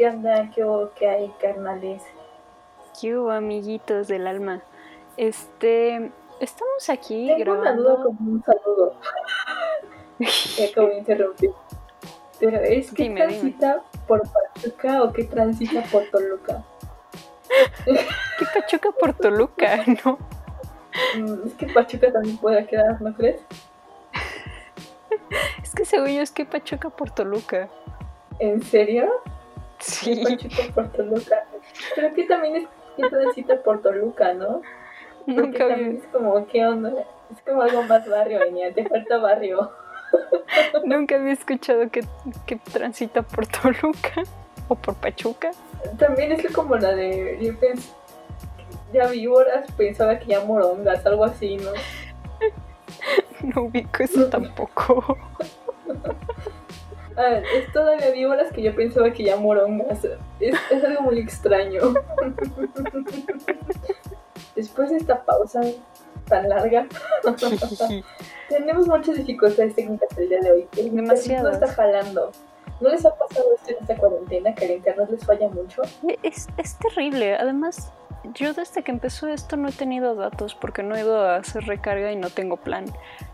¿Qué onda? ¿Qué, hubo? ¿Qué hay, carnales? ¿Qué hubo, amiguitos del alma? Este, estamos aquí Tengo grabando. una duda como un saludo. Me acabo de interrumpir. Pero es que Dime, dime. transita por Pachuca o que transita por Toluca. ¿Qué Pachuca por Toluca, no? Mm, Es que Pachuca también puede quedar, ¿no crees? Es que según yo es que Pachuca por Toluca. ¿En serio? Sí, Pachuca por Toluca. Pero que también es que transita por Toluca, ¿no? Porque nunca también vi, es como, ¿qué onda? Es como algo más barrio, niña. Te falta barrio. nunca había escuchado que, que transita por Toluca o por Pachuca. También es como la de. Yo pens- ya víboras, pensaba que ya morongas, algo así, ¿no? No ubico eso tampoco. Ah, es todavía víboras que yo pensaba que ya morongas. Es, es algo muy extraño. Después de esta pausa tan larga, tenemos muchas dificultades técnicas el día de hoy. El internet no está jalando. ¿No les ha pasado esto en esta cuarentena que el internet les falla mucho? Es, es terrible. Además, yo desde que empezó esto no he tenido datos porque no he ido a hacer recarga y no tengo plan.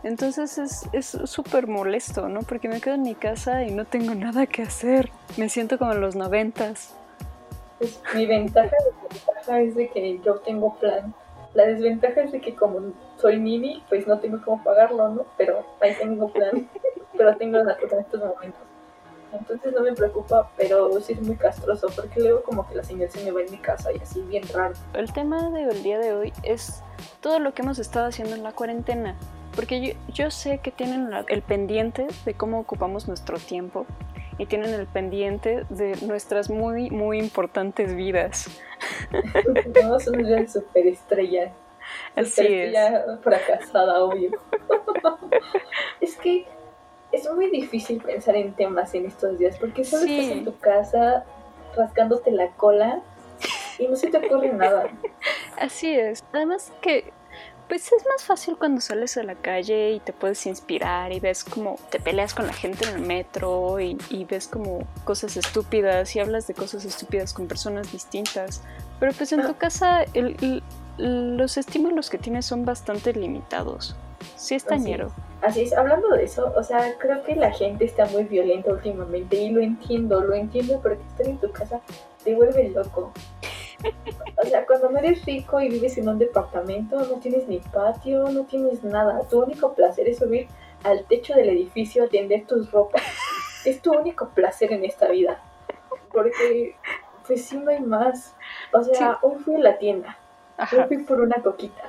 Entonces es es súper molesto, ¿no? Porque me quedo en mi casa y no tengo nada que hacer. Me siento como en los noventas. Pues, mi ventaja, es de que yo tengo plan. La desventaja es de que como soy nini, pues no tengo cómo pagarlo, ¿no? Pero ahí tengo plan. pero tengo datos en estos momentos. Entonces no me preocupa, pero sí es muy castroso, porque luego como que la señal se me va en mi casa y así bien raro. El tema del día de hoy es todo lo que hemos estado haciendo en la cuarentena. Porque yo, yo sé que tienen la- el pendiente de cómo ocupamos nuestro tiempo y tienen el pendiente de nuestras muy, muy importantes vidas. Tenemos una vida de superestrella. Así es. Superestrella fracasada, obvio. es que es muy difícil pensar en temas en estos días porque solo Sí. estás en tu casa rascándote la cola y no se te ocurre nada. Así es. Además que, pues es más fácil cuando sales a la calle y te puedes inspirar y ves como te peleas con la gente en el metro y, y ves como cosas estúpidas y hablas de cosas estúpidas con personas distintas. Pero pues en tu casa el- el- los estímulos que tienes son bastante limitados. Sí es. tañero. Así es, hablando de eso, o sea, creo que la gente está muy violenta últimamente y lo entiendo, lo entiendo porque estar en tu casa te vuelve loco. O sea, cuando no eres rico y vives en un departamento, no tienes ni patio, no tienes nada. Tu único placer es subir al techo del edificio a tender tus ropas. Es tu único placer en esta vida. Porque, pues sí, no hay más. O sea, hoy fui a la tienda. Ajá. fui por una coquita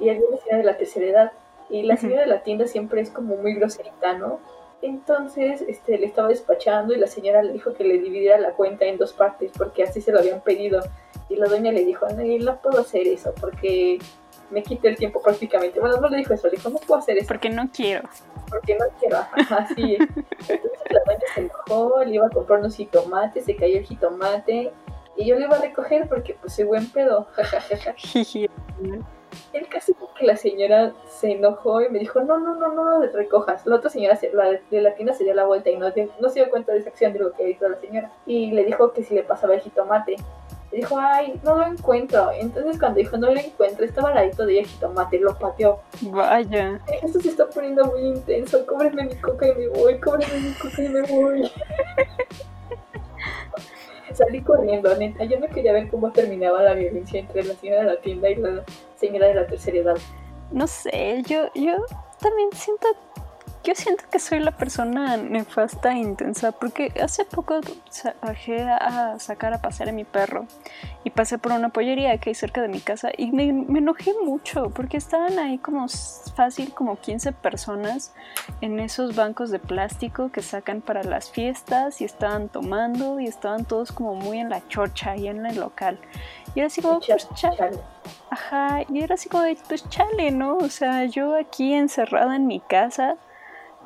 y había una señora de la tercera edad y la señora de la tienda siempre es como muy groserita, ¿no? Entonces este, le estaba despachando y la señora le dijo que le dividiera la cuenta en dos partes porque así se lo habían pedido y la doña le dijo, no, no puedo hacer eso porque me quita el tiempo prácticamente. Bueno, no le dijo eso, le dijo, no puedo hacer eso Porque no quiero. porque no quiero, así es. Entonces la doña se enojó, le iba a comprar unos jitomates, se cayó el jitomate y yo le iba a recoger porque pues soy buen pedo. El caso fue que la señora se enojó y me dijo, no, no, no, no lo recojas. La otra señora, se- la de la tienda se dio la vuelta y no, no se dio cuenta de esa acción de lo que hizo la señora. Y le dijo que si le pasaba el jitomate. Le dijo, ay, no lo encuentro. Entonces cuando dijo, no lo encuentro, estaba al ladito de ella el jitomate, lo pateó. Vaya. Esto se está poniendo muy intenso. Cóbreme mi coca y me voy. Cóbreme mi coca y me voy. Salí corriendo, neta. Yo no quería ver cómo terminaba la violencia entre la señora de la tienda y la señora de la tercera edad. No sé, yo, yo también siento, yo siento que soy la persona nefasta e intensa, porque hace poco bajé a sacar a pasear a mi perro y pasé por una pollería que hay cerca de mi casa y me, me enojé mucho porque estaban ahí como fácil como 15 personas en esos bancos de plástico que sacan para las fiestas y estaban tomando y estaban todos como muy en la chocha y en el local. Y era así como, pues, cha- chale. Ajá, y era así como pues chale, ¿no? O sea, yo aquí encerrada en mi casa,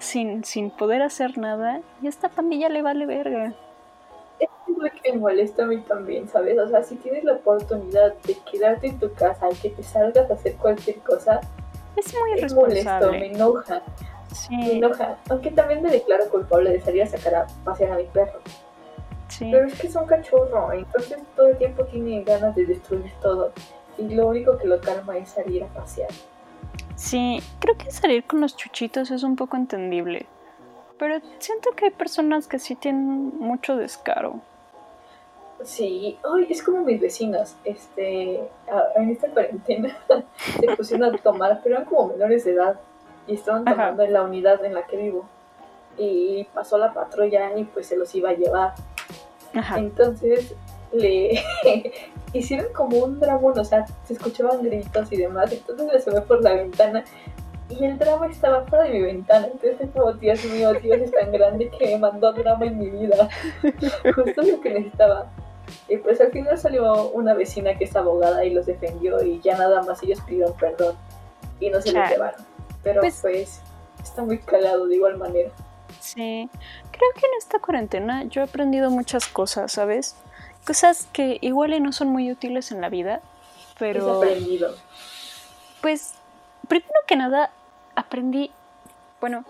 sin, sin poder hacer nada, y a esta pandilla le vale verga. Es lo que me molesta a mí también, ¿sabes? O sea, si tienes la oportunidad de quedarte en tu casa y que te salgas a hacer cualquier cosa, Es muy es molesto, me enoja, me Sí, enoja. Aunque también me declaro culpable de salir a sacar a pasear a mi perro. Pero es que es un cachorro, entonces todo el tiempo tiene ganas de destruir todo. Y lo único que lo calma es salir a pasear. Sí, creo que salir con los chuchitos es un poco entendible. Pero siento que hay personas que sí tienen mucho descaro. Sí, Ay, es como mis vecinos. Este, en esta cuarentena se pusieron a tomar, pero eran como menores de edad y estaban tomando en la unidad en la que vivo. Y pasó la patrulla y pues se los iba a llevar. Entonces le hicieron como un dragón, o sea, se escuchaban gritos y demás. Entonces le sube por la ventana y el drama estaba fuera de mi ventana. Entonces es como, Dios mío, Dios es tan grande que me mandó drama en mi vida. Justo lo que necesitaba. Y pues al final salió una vecina que es abogada y los defendió y ya nada más ellos pidieron perdón y no se lo llevaron. Pero pues, pues, está muy calado de igual manera. Sí, creo que en esta cuarentena yo he aprendido muchas cosas, ¿sabes? Cosas que igual y no son muy útiles en la vida, pero... Aprendido? Pues, primero que nada, aprendí, bueno,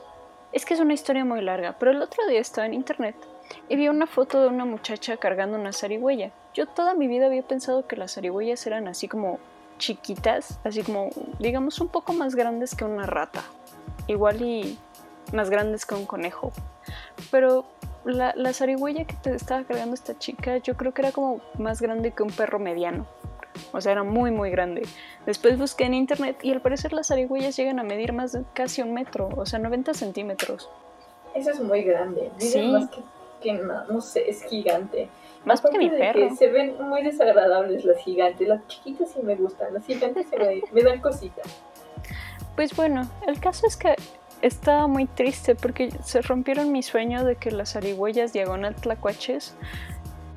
es que es una historia muy larga, pero el otro día estaba en internet y vi una foto de una muchacha cargando una zarigüeya. Yo toda mi vida había pensado que las zarigüeyas eran así como chiquitas, así como, digamos, un poco más grandes que una rata. Igual y más grandes que un conejo. Pero la, la zarigüeya que te estaba cargando esta chica, yo creo que era como más grande que un perro mediano. O sea, era muy, muy grande. Después busqué en internet y al parecer las zarigüeyas llegan a medir más de casi un metro, o sea, 90 centímetros. Eso es muy grande. sí. más que, no, sé, es gigante. Más que mi perro. Que se ven muy desagradables las gigantes. Las chiquitas sí me gustan, las gigantes se me, me dan cositas. Pues bueno, el caso es que estaba muy triste porque se rompieron mi sueño de que las zarigüeyas diagonal tlacuaches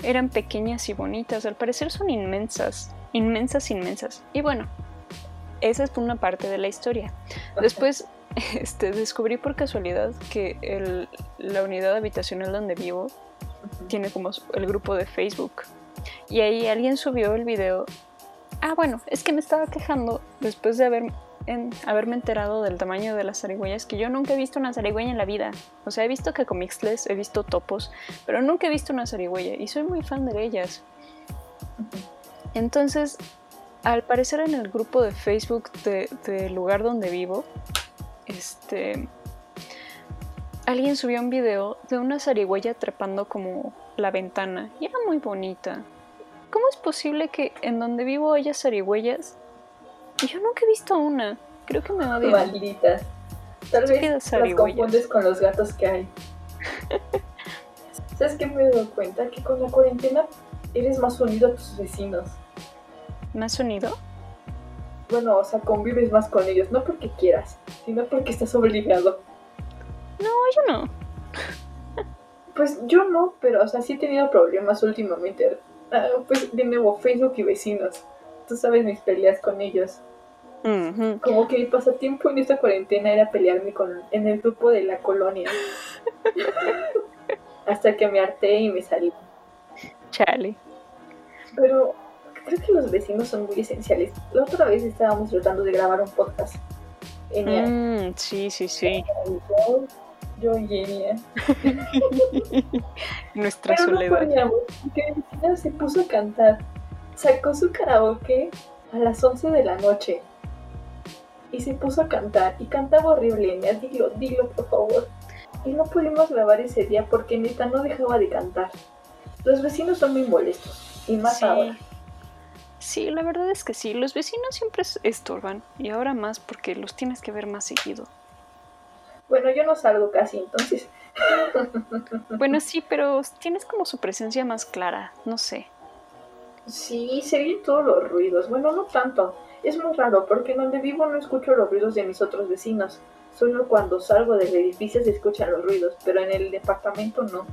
eran pequeñas y bonitas. Al parecer son inmensas, inmensas, inmensas. Y bueno, esa es una parte de la historia. Después este, descubrí por casualidad que el, la unidad habitacional donde vivo tiene como el grupo de Facebook. Y ahí alguien subió el video. Ah, bueno, es que me estaba quejando después de haber en haberme enterado del tamaño de las zarigüeyas que yo nunca he visto una zarigüeya en la vida. O sea, he visto cacomixles, he visto topos, pero nunca he visto una zarigüeya y soy muy fan de ellas. Entonces, al parecer en el grupo de Facebook del lugar donde vivo, este, alguien subió un video de una zarigüeya trepando como la ventana y era muy bonita. ¿Cómo es posible que en donde vivo haya zarigüeyas yo nunca he visto una. Creo que me odian. Malditas. Tal vez las confundes con los gatos que hay. ¿Sabes qué me he dado cuenta? Que con la cuarentena eres más unido a tus vecinos. ¿Más unido? Bueno, o sea, convives más con ellos, no porque quieras, sino porque estás obligado. No, yo no. Pues yo no, pero, o sea, sí he tenido problemas últimamente. Ah, pues de nuevo, Facebook y vecinos. Tú sabes mis peleas con ellos. Como que mi pasatiempo en esta cuarentena era pelearme con, en el grupo de la colonia. Hasta que me harté y me salí. Chale. Pero creo que los vecinos son muy esenciales. La otra vez estábamos tratando de grabar un podcast. Mm, sí, sí, sí. Yo, genia. Nuestra soledad. No porque mi vecina se puso a cantar. Sacó su karaoke a las 11 de la noche y se puso a cantar y cantaba horrible, Enya, dilo, dilo por favor. Y no pudimos grabar ese día porque neta no dejaba de cantar. Los vecinos son muy molestos y más ahora. Sí, la verdad es que sí, los vecinos siempre estorban y ahora más porque los tienes que ver más seguido. Bueno, yo no salgo casi, entonces. bueno, sí, pero tienes como su presencia más clara, no sé. Sí, se oyen todos los ruidos. Bueno, no tanto. Es muy raro porque en donde vivo no escucho los ruidos de mis otros vecinos. Solo cuando salgo del edificio se escuchan los ruidos, pero en el departamento no.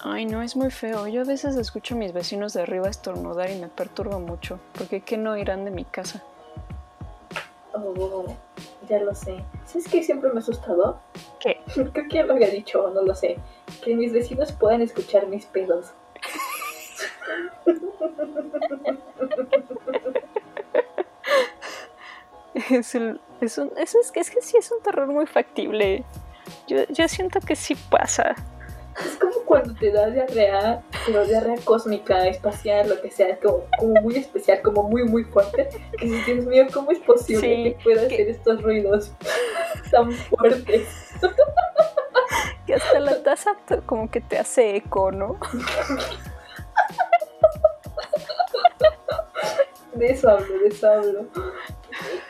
Ay, no, es muy feo. Yo a veces escucho a mis vecinos de arriba estornudar y me perturba mucho, porque ¿qué no irán de mi casa? Oh, ya lo sé. ¿Sabes qué siempre me ha asustado? ¿Qué? Creo que ya lo había dicho, no lo sé. Que mis vecinos puedan escuchar mis pedos. es, un, es, es, que, es que sí es un terror muy factible. Yo, yo siento que sí pasa. Es como cuando te da diarrea, pero diarrea cósmica, espacial, lo que sea, como, como muy especial, como muy, muy fuerte. Que dices, Dios mío, ¿cómo es posible Sí, que pueda que- hacer estos ruidos tan fuertes? Que hasta la taza te- como que te hace eco, ¿no? De eso hablo, de eso hablo.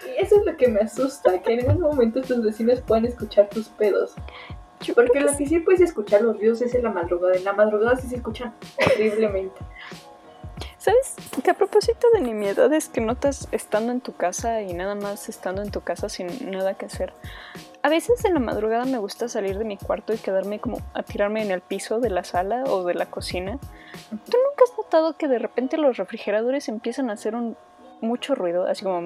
Y eso es lo que me asusta, que en algún momento tus vecinos puedan escuchar tus pedos. Porque lo que sí puedes escuchar los ruidos es en la madrugada. En la madrugada sí se escuchan horriblemente. ¿Sabes? Que a propósito de nimiedades que notas estando en tu casa y nada más estando en tu casa sin nada que hacer. A veces en la madrugada me gusta salir de mi cuarto y quedarme como a tirarme en el piso de la sala o de la cocina. ¿Tú has notado que de repente los refrigeradores empiezan a hacer un mucho ruido? Así como...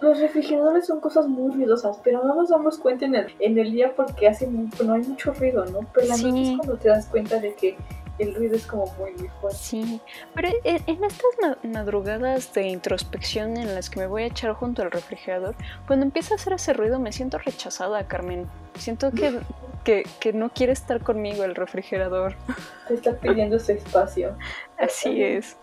Los refrigeradores son cosas muy ruidosas, pero no nos damos cuenta en el, en el día porque hacen, no hay mucho ruido, ¿no? Pero la Sí. noche es cuando te das cuenta de que el ruido es como muy, muy fuerte. Sí, pero en, en estas ma- madrugadas de introspección en las que me voy a echar junto al refrigerador, cuando empieza a hacer ese ruido me siento rechazada, Carmen. Siento que, que, que no quiere estar conmigo el refrigerador. Te está pidiendo su espacio. Así es.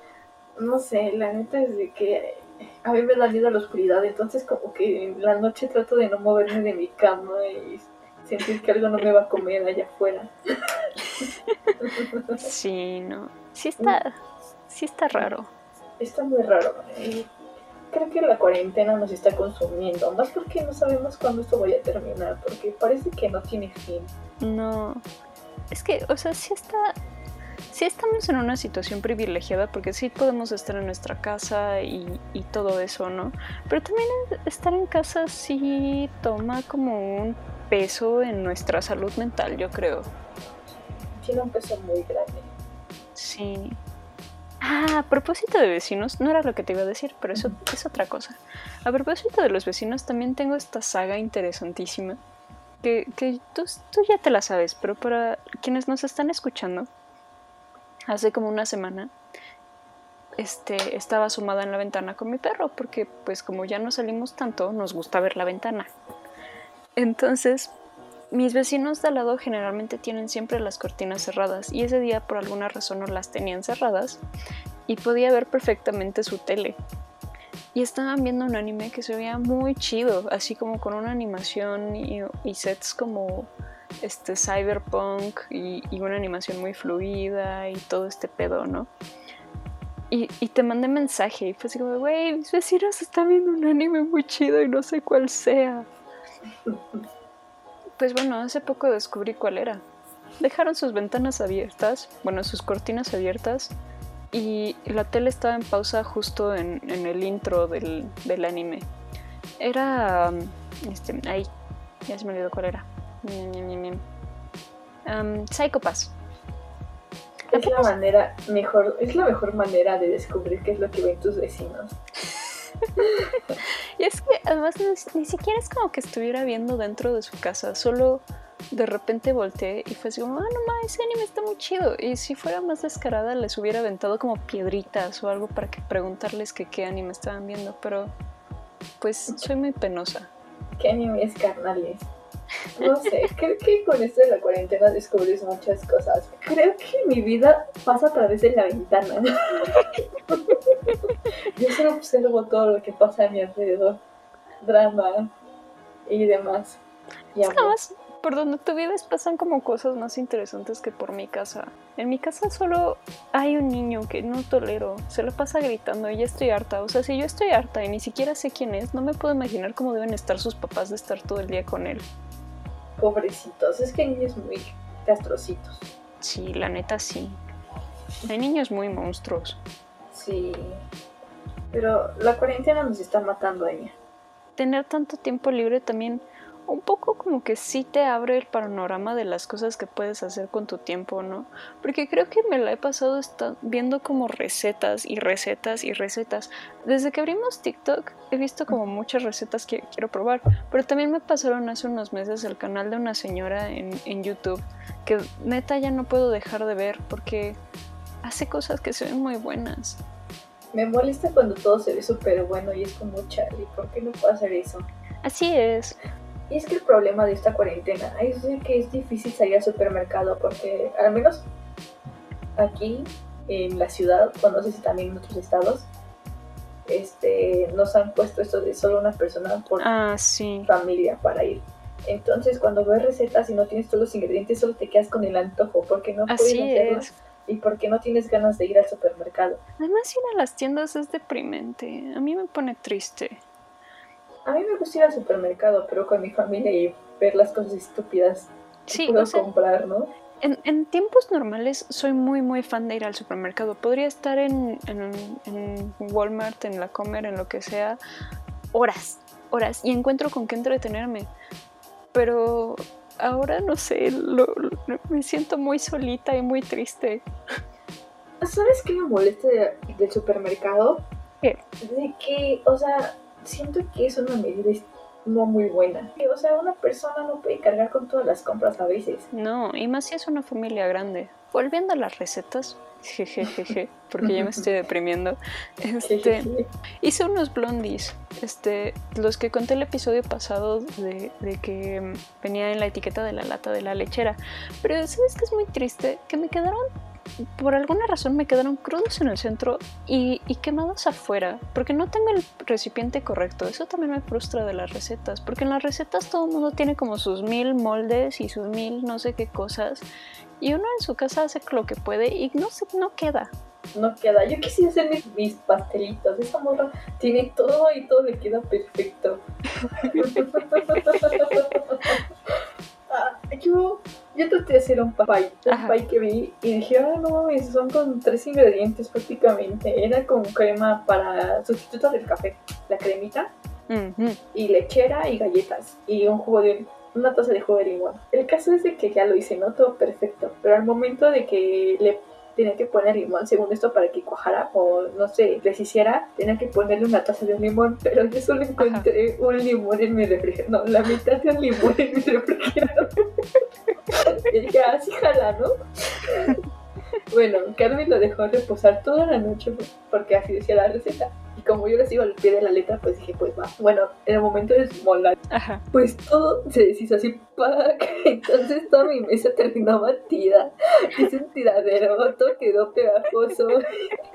No sé, la neta es de que a mí me da miedo la oscuridad, entonces como que en la noche trato de no moverme de mi cama y sentir que algo no me va a comer allá afuera. Sí, no. Sí está, sí está raro. Está muy raro. y Creo que la cuarentena nos está consumiendo, más porque no sabemos cuándo esto vaya a terminar, porque parece que no tiene fin. No. Es que, o sea, sí está. Sí estamos en una situación privilegiada porque sí podemos estar en nuestra casa y, y todo eso, ¿no? Pero también estar en casa sí toma como un peso en nuestra salud mental, yo creo. Tiene un peso muy grande. Sí. Ah, a propósito de vecinos, no era lo que te iba a decir, pero eso es otra cosa. A propósito de los vecinos, también tengo esta saga interesantísima que, que tú, tú ya te la sabes, pero para quienes nos están escuchando, hace como una semana este, estaba asomada en la ventana con mi perro, porque pues como ya no salimos tanto, nos gusta ver la ventana. Entonces, mis vecinos de al lado generalmente tienen siempre las cortinas cerradas y ese día por alguna razón no las tenían cerradas y podía ver perfectamente su tele. Y estaban viendo un anime que se veía muy chido, así como con una animación y, sets como este cyberpunk y, y una animación muy fluida y todo este pedo, ¿no? Y, y te mandé mensaje y fue así como, güey, mis vecinos están viendo un anime muy chido y no sé cuál sea. Pues bueno, hace poco descubrí cuál era. Dejaron sus ventanas abiertas, bueno, sus cortinas abiertas, y la tele estaba en pausa justo en, en el intro del, del anime. Era. um, Este, ahí, ya se me olvidó cuál era. Um, Psycho Pass. Es la manera mejor, es la mejor manera de descubrir qué es lo que ven tus vecinos. Y es que además ni, siquiera es como que estuviera viendo dentro de su casa, solo de repente volteé y fue así como, ah, no mames, ese anime está muy chido. Y si fuera más descarada, les hubiera aventado como piedritas o algo para que preguntarles que qué anime estaban viendo, pero pues soy muy penosa. ¿Qué animes carnales? No sé, creo que con esto de la cuarentena descubres muchas cosas. Creo que mi vida pasa a través de la ventana. Yo solo observo todo lo que pasa a mi alrededor. Drama y demás. Y Es además, por donde tú vives pasan como cosas más interesantes que por mi casa. En mi casa solo hay un niño que no tolero, se lo pasa gritando y ya estoy harta. O sea, si yo estoy harta y ni siquiera sé quién es, no me puedo imaginar cómo deben estar sus papás de estar todo el día con él. Pobrecitos, es que hay niños muy castrocitos. Sí, la neta sí. Hay niños muy monstruos. Sí. Pero la cuarentena nos está matando, Anya. Tener tanto tiempo libre también un poco como que sí te abre el panorama de las cosas que puedes hacer con tu tiempo, ¿no? Porque creo que me la he pasado viendo como recetas y recetas y recetas. Desde que abrimos TikTok he visto como muchas recetas que quiero probar, pero también me pasaron hace unos meses el canal de una señora en, en YouTube que neta ya no puedo dejar de ver porque hace cosas que se ven muy buenas. Me molesta cuando todo se ve súper bueno y es como, Charlie, ¿por qué no puedo hacer eso? Así es. Y es que el problema de esta cuarentena es que es difícil salir al supermercado porque al menos aquí en la ciudad, o no sé si también en otros estados, este, nos han puesto esto de solo una persona por Ah, sí. familia para ir. Entonces, cuando ves recetas y no tienes todos los ingredientes, solo te quedas con el antojo porque no puedes Así hacerlo es. y porque no tienes ganas de ir al supermercado. Además, ir a las tiendas es deprimente. A mí me pone triste. A mí me gusta ir al supermercado, pero con mi familia y ver las cosas estúpidas que Sí, puedo o sea, comprar, ¿no? en, en tiempos normales soy muy, muy fan de ir al supermercado. Podría estar en, en, en Walmart, en la Comer, en lo que sea, horas, horas, y encuentro con qué entretenerme. Pero ahora, no sé, lo- lo- me siento muy solita y muy triste. ¿Sabes qué me molesta de- del supermercado? ¿Qué? De que, o sea, siento que es una medida no muy buena. O sea, una persona no puede cargar con todas las compras a veces. No, y más si es una familia grande. Volviendo a las recetas, jejejeje, porque ya me estoy deprimiendo. Este, hice unos blondies, este, los que conté el episodio pasado de, de que venía en la etiqueta de la lata de la lechera. Pero sabes que es muy triste que me quedaron, por alguna razón me quedaron crudos en el centro y, y quemados afuera, porque no tengo el recipiente correcto. Eso también me frustra de las recetas, porque en las recetas todo el mundo tiene como sus mil moldes y sus mil no sé qué cosas. Y uno en su casa hace lo que puede y no, se, no queda. No queda. Yo quisiera hacer mis, mis pastelitos. Esa morra tiene todo y todo le queda perfecto. Ah, yo, yo traté de hacer un pie, un pie que vi y dije, ah, no mames, son con tres ingredientes prácticamente. Era con crema para sustituto del café, la cremita, y lechera y galletas y un jugo de una taza de jugo de limón. El caso es de que ya lo hice, no todo perfecto, pero al momento de que le tenía que poner limón según esto para que cuajara o no sé, deshiciera, tenía que ponerle una taza de un limón, pero yo solo encontré un limón en mi refrigerador, no, la mitad de un limón en mi refrigerador. y dije, así jala, ¿no? Bueno, Carmen lo dejó reposar toda la noche porque así decía la receta. Y como yo le sigo al pie de la letra, pues dije, pues va. Bueno, en el momento de molar, Ajá. pues todo se deshizo así, ¡pac! Entonces toda mi mesa terminó batida. Hice un tiradero, todo quedó pegajoso.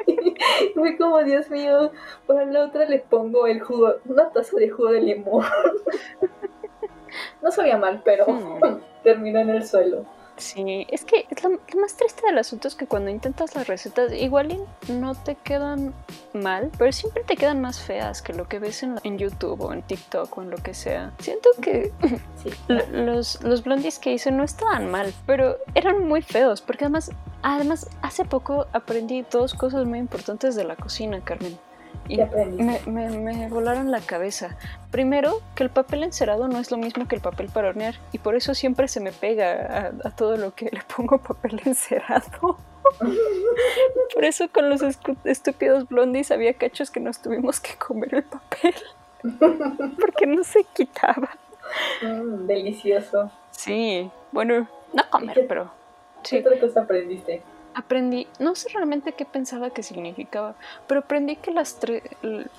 Fue como, Dios mío, para la otra le pongo el jugo, una taza de jugo de limón. No sabía mal, pero Mm. terminó en el suelo. Sí, es que es lo, lo más triste del asunto es que cuando intentas las recetas, igual no te quedan mal, pero siempre te quedan más feas que lo que ves en, en YouTube o en TikTok o en lo que sea. Siento que Sí. los, los blondies que hice no estaban mal, pero eran muy feos, porque además, además hace poco aprendí dos cosas muy importantes de la cocina, Carmen. Y me, me, me volaron la cabeza. Primero, que el papel encerado no es lo mismo que el papel para hornear y por eso siempre se me pega a, a todo lo que le pongo papel encerado. por eso con los estúpidos blondies había cachos que nos tuvimos que comer el papel porque no se quitaba. Mm, delicioso. Sí, bueno, no comer, pero ¿Qué otra cosa aprendiste? Aprendí, no sé realmente qué pensaba que significaba, pero aprendí que las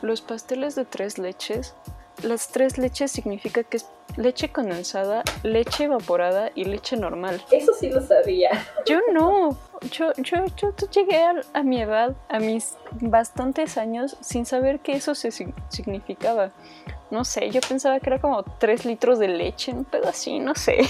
los pasteles de tres leches, las tres leches significa que es leche condensada, leche evaporada y leche normal. Eso sí lo sabía. Yo no, yo, yo, yo, yo llegué a, a mi edad, a mis bastantes años, sin saber que eso se sig- significaba. No sé, yo pensaba que era como tres litros de leche, un pedo así, no sé.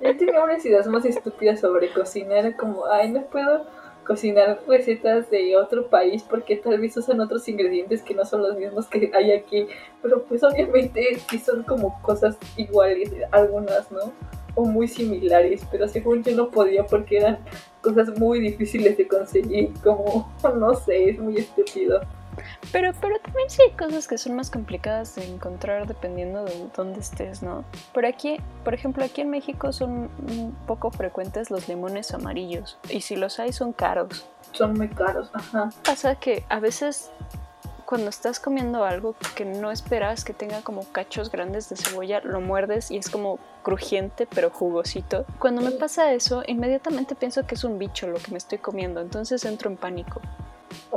Yo tenía unas ideas más estúpidas sobre cocinar. Como, ay, no puedo cocinar recetas de otro país porque tal vez usan otros ingredientes que no son los mismos que hay aquí. Pero pues obviamente sí son como cosas iguales, algunas, ¿no? O muy similares. Pero según yo no podía porque eran cosas muy difíciles de conseguir. Como, no sé, es muy estúpido. Pero, pero también sí hay cosas que son más complicadas de encontrar dependiendo de dónde estés, ¿no? Por aquí, por ejemplo, aquí en México son un poco frecuentes los limones amarillos. Y si los hay son caros. Son muy caros, ajá. Pasa que a veces cuando estás comiendo algo que no esperas que tenga como cachos grandes de cebolla, lo muerdes y es como crujiente pero jugosito. Cuando me pasa eso, inmediatamente pienso que es un bicho lo que me estoy comiendo, entonces entro en pánico.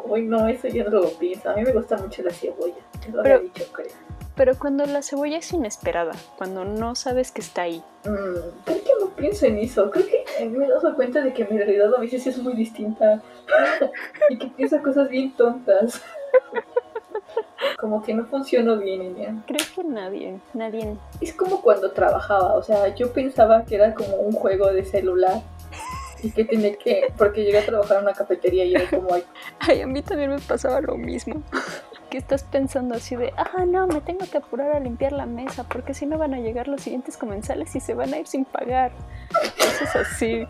Uy, no, eso yo no lo pienso. A mí me gusta mucho la cebolla. Lo Pero- había dicho, creo. pero cuando la cebolla es inesperada, cuando no sabes que está ahí. Mm, creo que no pienso en eso. Creo que me he dado cuenta de que mi realidad a veces es muy distinta y que pienso cosas bien tontas. Como que no funcionó bien, ella. Creo que nadie, nadie. Es como cuando trabajaba, o sea, yo pensaba que era como un juego de celular y que tenía que, porque llegué a trabajar en una cafetería y era como, ay, Ay, a mí también me pasaba lo mismo. Que estás pensando así de, ah, no, me tengo que apurar a limpiar la mesa porque si no van a llegar los siguientes comensales y se van a ir sin pagar. Cosas así.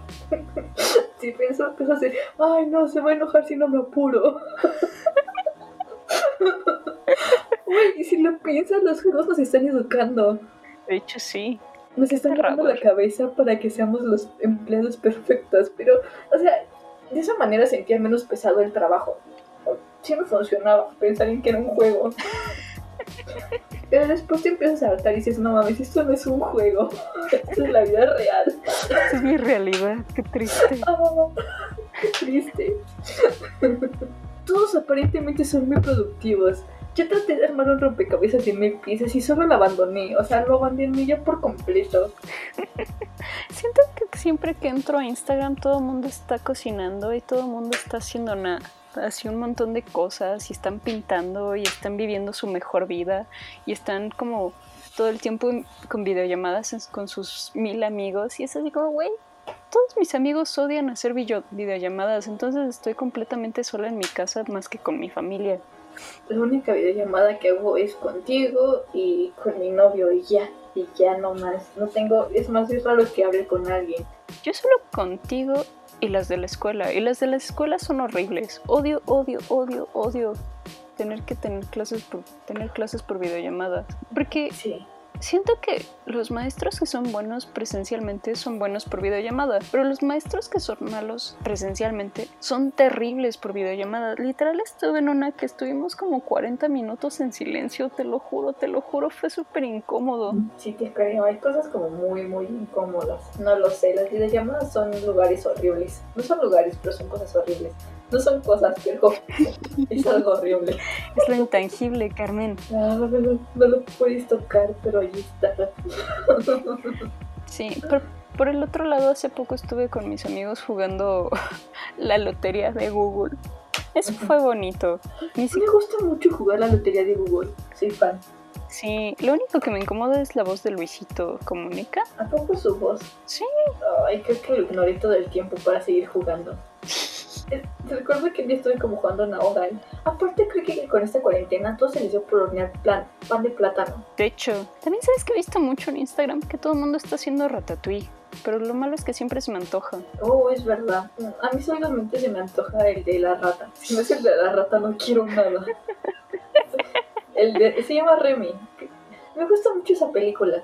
sí pienso cosas de, ay, no, se va a enojar si no me apuro. Uy, y si lo piensas, los juegos nos están educando. De hecho, sí. Nos están lavando la cabeza para que seamos los empleados perfectos, pero, o sea, de esa manera sentía menos pesado el trabajo. Sí me funcionaba pensar en que era un juego. Pero después te empiezas a hartar y dices, no mames, esto no es un juego, esto es la vida real. Esta es mi realidad, qué triste. Ah, qué triste. Todos aparentemente son muy productivos. Yo traté de armar un rompecabezas de mil piezas y solo lo abandoné. O sea, lo abandoné ya por completo. Siento que siempre que entro a Instagram todo el mundo está cocinando y todo el mundo está haciendo nada. Así un montón de cosas y están pintando y están viviendo su mejor vida y están como todo el tiempo con videollamadas con sus mil amigos y es así como, güey, todos mis amigos odian hacer video- videollamadas, entonces estoy completamente sola en mi casa más que con mi familia. La única videollamada que hago es contigo y con mi novio y ya. Y ya no más. No tengo, es más, es raro que hable con alguien. Yo solo contigo y las de la escuela. Y las de la escuela son horribles. Odio, odio, odio, odio tener que tener clases por tener clases por videollamada. Porque Sí. Siento que los maestros que son buenos presencialmente son buenos por videollamada, pero los maestros que son malos presencialmente son terribles por videollamada. Literal estuve en una que estuvimos como 40 minutos en silencio, te lo juro, te lo juro, fue súper incómodo. Sí, te creo. Hay cosas como muy, muy incómodas. No lo sé. Las videollamadas son lugares horribles. No son lugares, pero son cosas horribles. No son cosas, pero es algo horrible. Es lo intangible, Carmen. No, no, no, no lo puedes tocar, pero ahí está. Sí, pero por el otro lado, hace poco estuve con mis amigos jugando la lotería de Google. Eso fue bonito. Me gusta mucho jugar la lotería de Google. Soy fan. Sí, lo único que me incomoda es la voz de Luisito Comunica. ¿A poco su voz? Sí. Ay, creo que lo ignoré todo el tiempo para seguir jugando. Recuerdo que un día estuve como jugando y- Aparte creo que con esta cuarentena todo se les dio por hornear plan, pan de plátano. De hecho, también sabes que he visto mucho en Instagram que todo el mundo está haciendo ratatouille. Pero lo malo es que siempre se me antoja. Oh, es verdad. A mí solamente se me antoja el de la rata. Si no es el de la rata no quiero nada. El de, se llama Remy. Me gusta mucho esa película.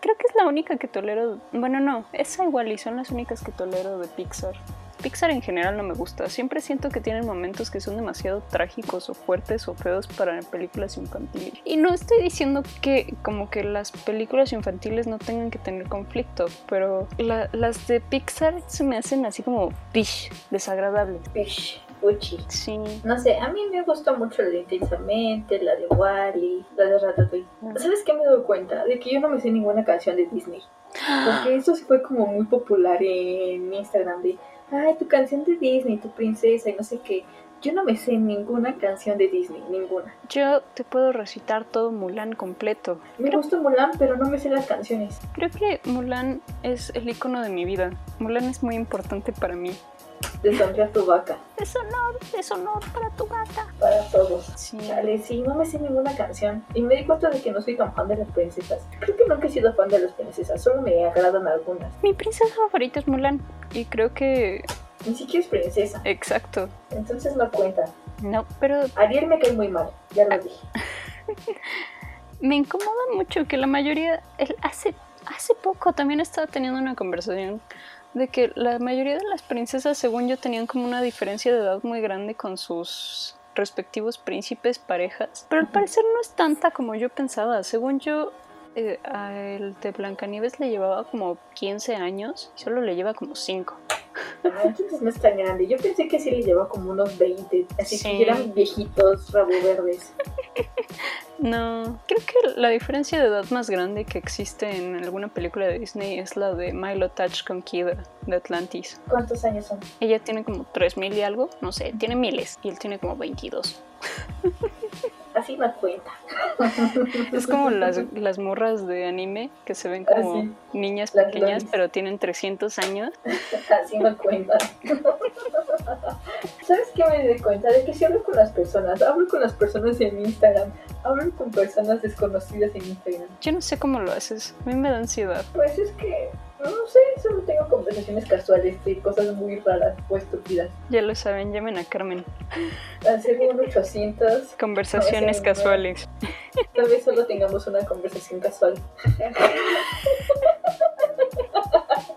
Creo que es la única que tolero. Bueno, no, esa igual y son las únicas que tolero de Pixar. Pixar en general no me gusta. Siempre siento que tienen momentos que son demasiado trágicos o fuertes o feos para películas infantiles. Y no estoy diciendo que como que las películas infantiles no tengan que tener conflicto, pero la- las de Pixar se me hacen así como pish, desagradable. Pish, Uchi. Sí. No sé, a mí me gusta mucho la de Intensamente, la de Wally, la de Ratatouille. ¿Sabes qué me doy cuenta? De que yo no me sé ninguna canción de Disney. Porque esto sí fue como muy popular en Instagram de, ay, tu canción de Disney, tu princesa y no sé qué. Yo no me sé ninguna canción de Disney, ninguna. Yo te puedo recitar todo Mulan completo. Me gusta Mulan, pero no me sé las canciones. Creo que Mulan es el icono de mi vida. Mulan es muy importante para mí. Deshonra tu vaca, Deshonor, deshonor para tu gata. para todos. Sí. Chale, sí, no me sé ninguna canción. Y me di cuenta de que no soy tan fan de las princesas. Creo que nunca he sido fan de las princesas, solo me agradan algunas. Mi princesa favorita es Mulan. Y creo que... Ni siquiera es princesa, Exacto. entonces no cuenta. No, pero Ariel me cae muy mal, ya lo dije. me incomoda mucho que la mayoría... hace, hace poco también estaba teniendo una conversación de que la mayoría de las princesas, según yo, tenían como una diferencia de edad muy grande con sus respectivos príncipes, parejas. Pero al parecer no es tanta como yo pensaba. Según yo, eh, a el de Blancanieves le llevaba como 15 años, solo le lleva como 5. Entonces no es tan grande. Yo pensé que sí le llevaba como unos 20, así Sí. que eran viejitos, rabo verdes. No, creo que la diferencia de edad más grande que existe en alguna película de Disney es la de Milo Touch con Kida de Atlantis. ¿Cuántos años son? Ella tiene como 3000 y algo, no sé, tiene miles y él tiene como 22. Así no cuenta. Es como las, las morras de anime que se ven como Ah, sí. niñas pequeñas pero tienen 300 años. Así no cuenta. ¿Sabes qué me di cuenta? De que si hablo con las personas, hablo con las personas en Instagram, hablo con personas desconocidas en Instagram. Yo no sé cómo lo haces, a mí me da ansiedad. Pues es que, no sé, solo tengo conversaciones casuales de cosas muy raras o estúpidas. Ya lo saben, llamen a Carmen. Hacer un 800, Conversaciones No, casuales. tal vez solo tengamos una conversación casual.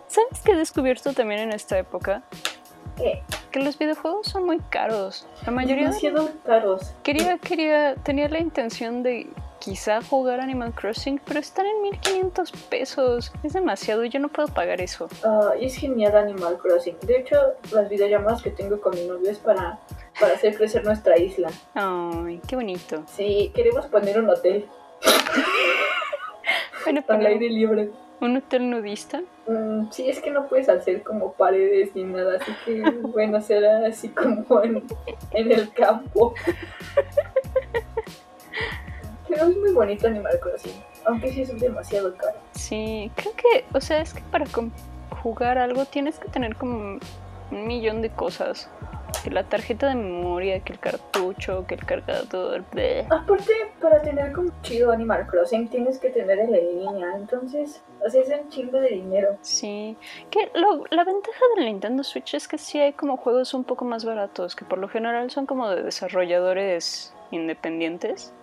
¿Sabes qué he descubierto también en esta época? ¿Qué? Que los videojuegos son muy caros. La mayoría de Demasiado caros. Quería, quería, tenía la intención de quizá jugar Animal Crossing, pero están en 1500 pesos. Es demasiado, yo no puedo pagar eso. Y es genial Animal Crossing. De hecho, las videollamadas que tengo con mi novio es para, para hacer crecer nuestra isla. Ay, qué bonito. Sí, queremos poner un hotel Bueno, al pero aire libre. un hotel nudista. Mm, sí, es que no puedes hacer como paredes ni nada, así que bueno, será así como en, en el campo. Pero es muy bonito Animal Crossing, aunque sí es demasiado caro. Sí, creo que, o sea, es que para jugar algo tienes que tener como un millón de cosas. Que la tarjeta de memoria, que el cartucho, que el cargador. bleh. Aparte, para tener como chido Animal Crossing tienes que tener el en línea, entonces, o sea, es un chingo de dinero. Sí, que lo- la ventaja del Nintendo Switch es que sí hay como juegos un poco más baratos, que por lo general son como de desarrolladores independientes,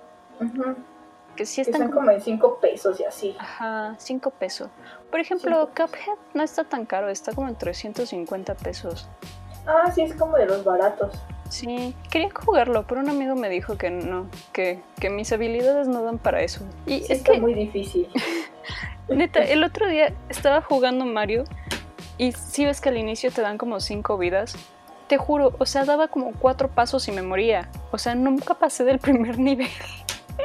Que sí están son como... como en 5 pesos y así. Ajá, 5 pesos. Por ejemplo, Cinco Cuphead no está tan caro, está como en 350 pesos. Ah, sí, es como de los baratos. Sí, quería jugarlo, pero un amigo me dijo que no, que, que mis habilidades no dan para eso. Y Sí, es está que, muy difícil. neta, el otro día estaba jugando Mario y si ves que al inicio te dan como 5 vidas. Te juro, o sea, daba como cuatro pasos y me moría. O sea, nunca pasé del primer nivel.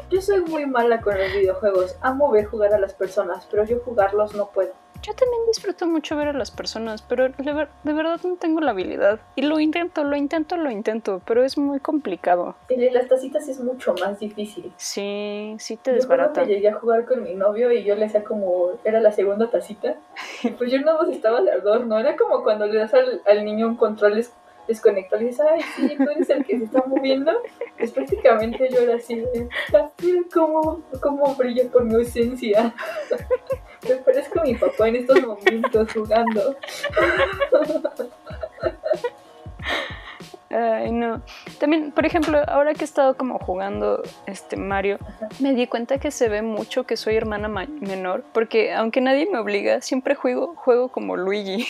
Yo soy muy mala con los videojuegos. Amo ver jugar a las personas, pero yo jugarlos no puedo. Yo también disfruto mucho ver a las personas, pero de, ver- de verdad no tengo la habilidad. Y lo intento, lo intento, lo intento, pero es muy complicado. El de las tacitas es mucho más difícil. Sí, sí te Yo desbarata. que llegué a jugar con mi novio y yo le hacía como, era la segunda tacita, pues yo nada más estaba de adorno, era como cuando le das al, al niño un control des- desconectado y dices, ay, sí, tú eres el que se está moviendo, pues prácticamente yo era así, de, "Ah, mira cómo, cómo brilla por mi ausencia. Me parezco a mi papá en estos momentos jugando. Ay, no. También, por ejemplo, ahora que he estado como jugando este Mario, me di cuenta que se ve mucho que soy hermana ma- menor, porque aunque nadie me obliga, siempre juego, juego como Luigi.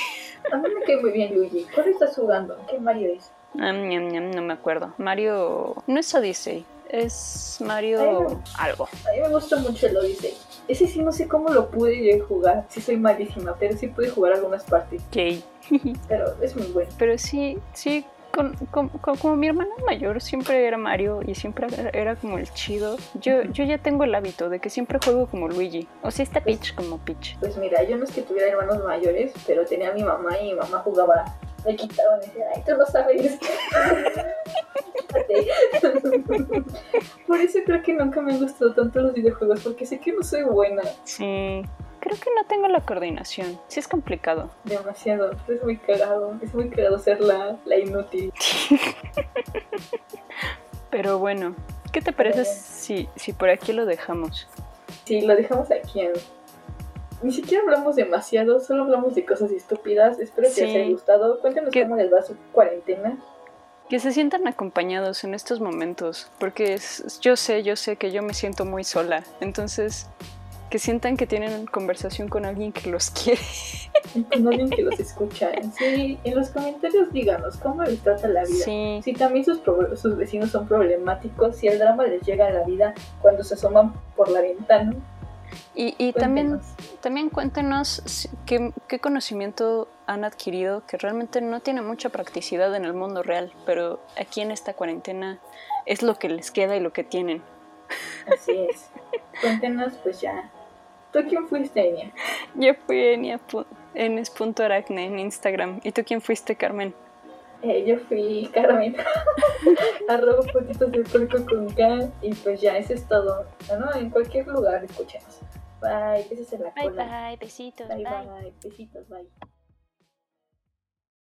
A mí me cae muy bien Luigi. ¿Cuál estás jugando? ¿Qué Mario es? Ah, ñam, ñam, no me acuerdo. Mario. No es Odyssey, es Mario Ay, algo. A mí me gusta mucho el Odyssey. Ese sí no sé cómo lo pude jugar. Sí soy malísima, pero sí pude jugar algunas partes. Yay. Pero es muy bueno. Pero sí, sí, con, con- con- como mi hermana mayor siempre era Mario y siempre era, como el chido, yo, yo ya tengo el hábito de que siempre juego como Luigi. O sea, está Peach como Peach. Pues mira, yo no es que tuviera hermanos mayores, pero tenía a mi mamá y mi mamá jugaba. Me quitaban y decía, ay, tú no sabes. Por eso creo que nunca me han gustado tanto los videojuegos, porque sé que no soy buena. Sí, creo que no tengo la coordinación. Sí es complicado. Demasiado. Es muy cagado. Es muy cagado ser la, la inútil. Pero bueno, ¿qué te parece si, si por aquí lo dejamos? Sí, lo dejamos aquí en... Ni siquiera hablamos demasiado, solo hablamos de cosas estúpidas. Espero que Sí. les haya gustado. Cuéntenos Que- cómo les va su cuarentena. Que se sientan acompañados en estos momentos, porque es- yo sé, yo sé que yo me siento muy sola. Entonces, que sientan que tienen conversación con alguien que los quiere. Con alguien que los escucha. Sí, en los comentarios díganos cómo les trata la vida. Sí, Si también sus, sus vecinos son problemáticos, si el drama les llega a la vida cuando se asoman por la ventana. Y, y también, también cuéntenos qué, qué, conocimiento han adquirido que realmente no tiene mucha practicidad en el mundo real, pero aquí en esta cuarentena es lo que les queda y lo que tienen. Así es. Cuéntenos pues ya. ¿Tú quién fuiste, Enia? Yo fui Enia en Instagram. ¿Y tú quién fuiste, Carmen? Eh, yo fui Carmen, arroba poquitos de puerco con K y pues ya, eso es todo. ¿no? En cualquier lugar, escuchemos. Bye, besos en la cola. Bye, bye, besitos. Bye, bye, bye, besitos, bye.